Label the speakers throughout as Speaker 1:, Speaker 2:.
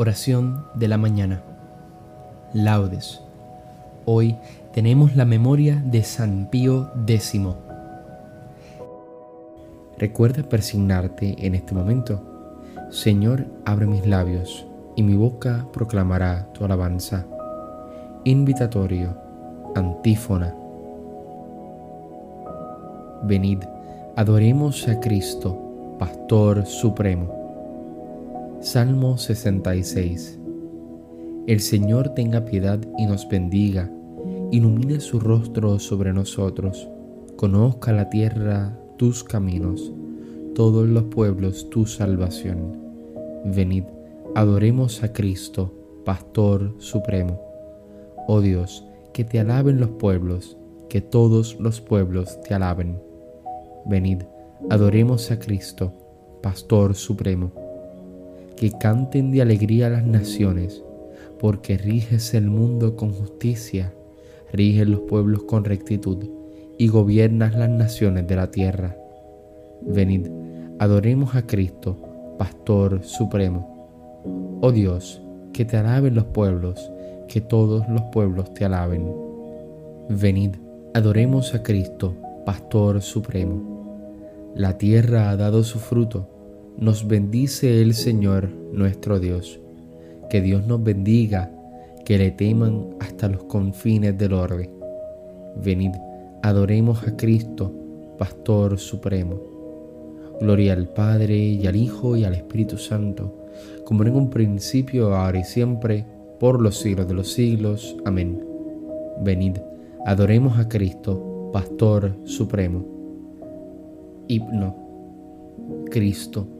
Speaker 1: Oración de la mañana. Laudes. Hoy tenemos la memoria de San Pío X. Recuerda persignarte en este momento. Señor, abre mis labios y mi boca proclamará tu alabanza. Invitatorio, antífona. Venid, adoremos a Cristo, Pastor Supremo. Salmo 66 El Señor tenga piedad y nos bendiga, ilumine su rostro sobre nosotros, conozca la tierra tus caminos, todos los pueblos tu salvación. Venid, adoremos a Cristo, Pastor Supremo. Oh Dios, que te alaben los pueblos, que todos los pueblos te alaben. Venid, adoremos a Cristo, Pastor Supremo que canten de alegría las naciones, porque riges el mundo con justicia, riges los pueblos con rectitud y gobiernas las naciones de la tierra. Venid, adoremos a Cristo, Pastor Supremo. Oh Dios, que te alaben los pueblos, que todos los pueblos te alaben. Venid, adoremos a Cristo, Pastor Supremo. La tierra ha dado su fruto nos bendice el Señor nuestro Dios. Que Dios nos bendiga, que le teman hasta los confines del orbe. Venid, adoremos a Cristo, Pastor Supremo. Gloria al Padre y al Hijo y al Espíritu Santo, como en un principio, ahora y siempre, por los siglos de los siglos. Amén. Venid, adoremos a Cristo, Pastor Supremo. Himno. Cristo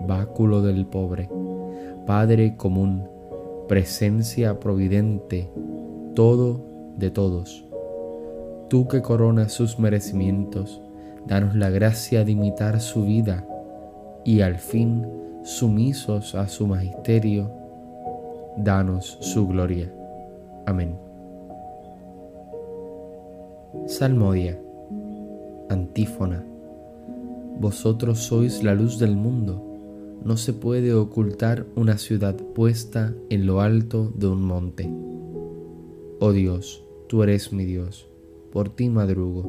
Speaker 1: báculo del pobre, Padre común, presencia providente, todo de todos. Tú que coronas sus merecimientos, danos la gracia de imitar su vida y al fin, sumisos a su magisterio, danos su gloria. Amén. Salmodia, antífona. Vosotros sois la luz del mundo no se puede ocultar una ciudad puesta en lo alto de un monte. Oh Dios, tú eres mi Dios, por ti madrugo.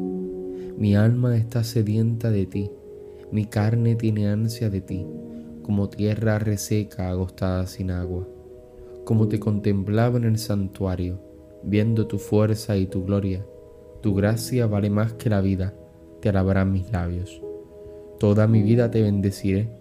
Speaker 1: Mi alma está sedienta de ti, mi carne tiene ansia de ti, como tierra reseca agostada sin agua. Como te contemplaba en el santuario, viendo tu fuerza y tu gloria, tu gracia vale más que la vida, te alabarán mis labios. Toda mi vida te bendeciré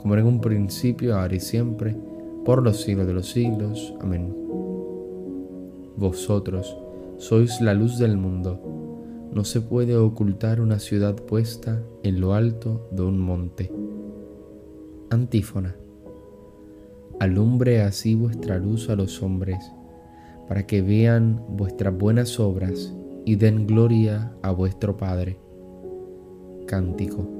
Speaker 1: como en un principio, ahora y siempre, por los siglos de los siglos. Amén. Vosotros sois la luz del mundo. No se puede ocultar una ciudad puesta en lo alto de un monte. Antífona. Alumbre así vuestra luz a los hombres, para que vean vuestras buenas obras y den gloria a vuestro Padre. Cántico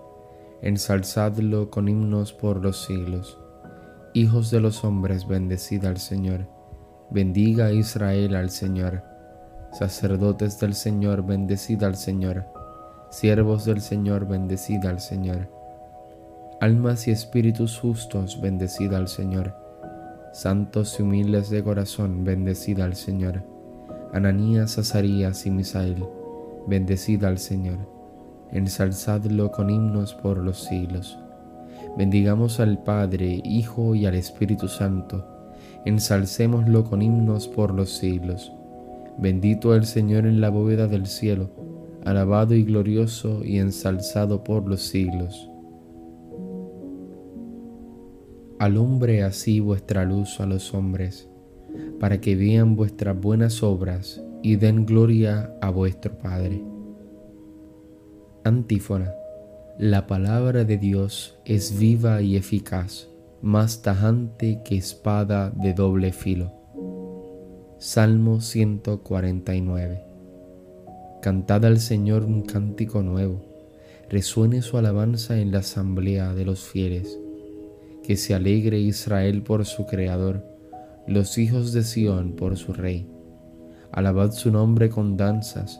Speaker 1: Ensalzadlo con himnos por los siglos. Hijos de los hombres, bendecida al Señor Bendiga Israel al Señor. Sacerdotes del Señor, bendecida al Señor. Siervos del Señor, bendecida al Señor. Almas y espíritus justos, bendecida al Señor. Santos y humildes de corazón, bendecida al Señor. Ananías, Azarías y Misael, bendecida al Señor. Ensalzadlo con himnos por los siglos. Bendigamos al Padre, Hijo y al Espíritu Santo ensalcémoslo con himnos por los siglos. Bendito el Señor en la bóveda del cielo, alabado y glorioso y ensalzado por los siglos. Alumbre así vuestra luz a los hombres, para que vean vuestras buenas obras y den gloria a vuestro Padre. Antífona. La palabra de Dios es viva y eficaz más tajante que espada de doble filo. Salmo 149. Cantad al Señor un cántico nuevo, resuene su alabanza en la asamblea de los fieles. Que se alegre Israel por su Creador, los hijos de Sión por su Rey. Alabad su nombre con danzas,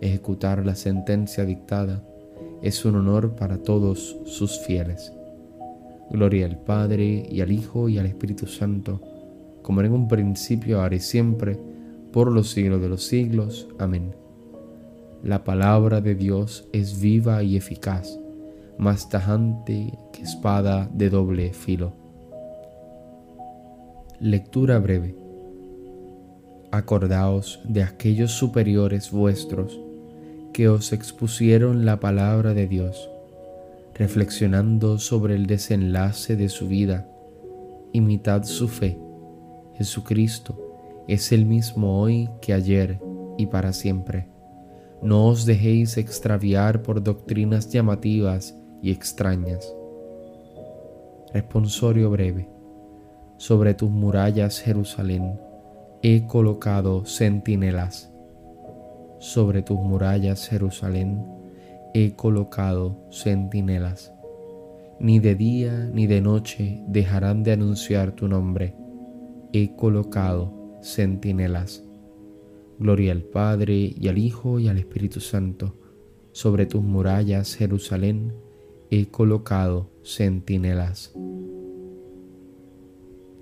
Speaker 1: Ejecutar la sentencia dictada es un honor para todos sus fieles. Gloria al Padre y al Hijo y al Espíritu Santo, como en un principio, ahora y siempre, por los siglos de los siglos. Amén. La palabra de Dios es viva y eficaz, más tajante que espada de doble filo. Lectura breve. Acordaos de aquellos superiores vuestros que os expusieron la palabra de Dios reflexionando sobre el desenlace de su vida, imitad su fe. Jesucristo es el mismo hoy que ayer y para siempre. No os dejéis extraviar por doctrinas llamativas y extrañas. Responsorio breve. Sobre tus murallas, Jerusalén, he colocado centinelas. Sobre tus murallas, Jerusalén, he colocado centinelas. Ni de día ni de noche dejarán de anunciar tu nombre. He colocado centinelas. Gloria al Padre y al Hijo y al Espíritu Santo. Sobre tus murallas, Jerusalén, he colocado centinelas.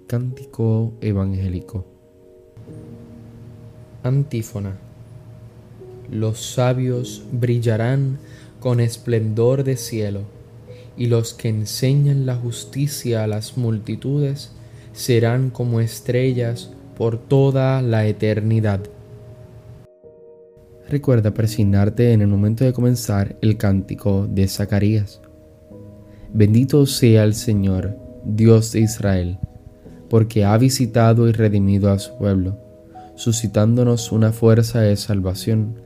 Speaker 1: Cántico evangélico. Antífona. Los sabios brillarán con esplendor de cielo, y los que enseñan la justicia a las multitudes serán como estrellas por toda la eternidad. Recuerda presignarte en el momento de comenzar el cántico de Zacarías. Bendito sea el Señor, Dios de Israel, porque ha visitado y redimido a su pueblo, suscitándonos una fuerza de salvación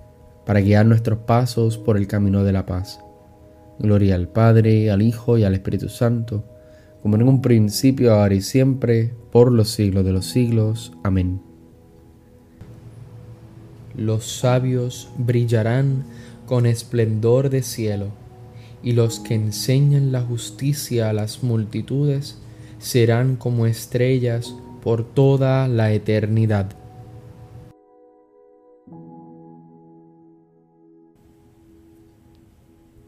Speaker 1: para guiar nuestros pasos por el camino de la paz. Gloria al Padre, al Hijo y al Espíritu Santo, como en un principio, ahora y siempre, por los siglos de los siglos. Amén. Los sabios brillarán con esplendor de cielo, y los que enseñan la justicia a las multitudes serán como estrellas por toda la eternidad.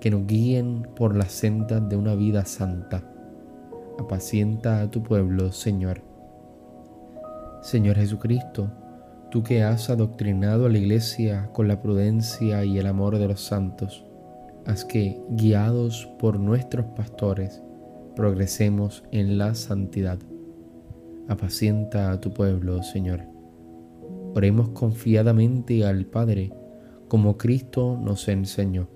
Speaker 1: que nos guíen por la senda de una vida santa apacienta a tu pueblo, Señor. Señor Jesucristo, tú que has adoctrinado a la Iglesia con la prudencia y el amor de los santos, haz que, guiados por nuestros pastores, progresemos en la santidad. Apacienta a tu pueblo, Señor. Oremos confiadamente al Padre, como Cristo nos enseñó.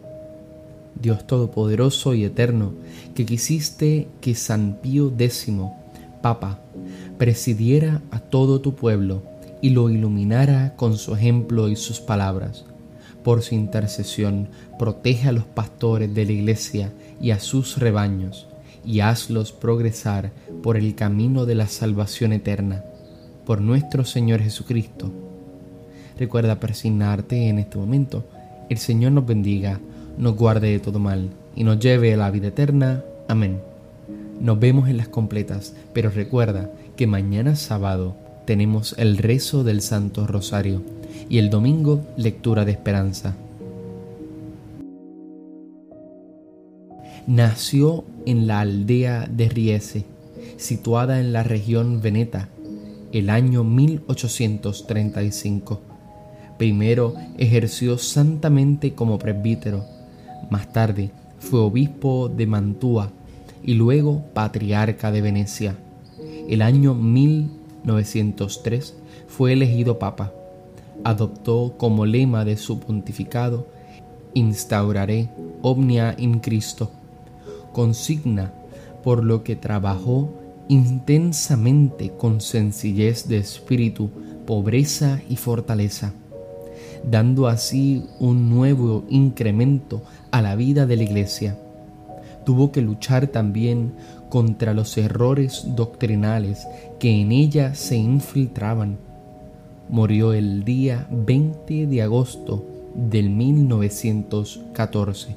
Speaker 1: Dios Todopoderoso y Eterno, que quisiste que San Pío X Papa, presidiera a todo tu pueblo y lo iluminara con su ejemplo y sus palabras. Por su intercesión, protege a los pastores de la iglesia y a sus rebaños, y hazlos progresar por el camino de la salvación eterna. Por nuestro Señor Jesucristo. Recuerda persignarte en este momento. El Señor nos bendiga, nos guarde de todo mal y nos lleve a la vida eterna. Amén. Nos vemos en las completas, pero recuerda que mañana sábado tenemos el rezo del Santo Rosario y el domingo lectura de esperanza. Nació en la aldea de Riese, situada en la región Veneta, el año 1835. Primero ejerció santamente como presbítero, más tarde fue obispo de Mantua y luego patriarca de Venecia. El año 1903 fue elegido papa. Adoptó como lema de su pontificado Instauraré omnia in Cristo, consigna por lo que trabajó intensamente con sencillez de espíritu, pobreza y fortaleza, dando así un nuevo incremento a la vida de la Iglesia tuvo que luchar también contra los errores doctrinales que en ella se infiltraban. Murió el día 20 de agosto del 1914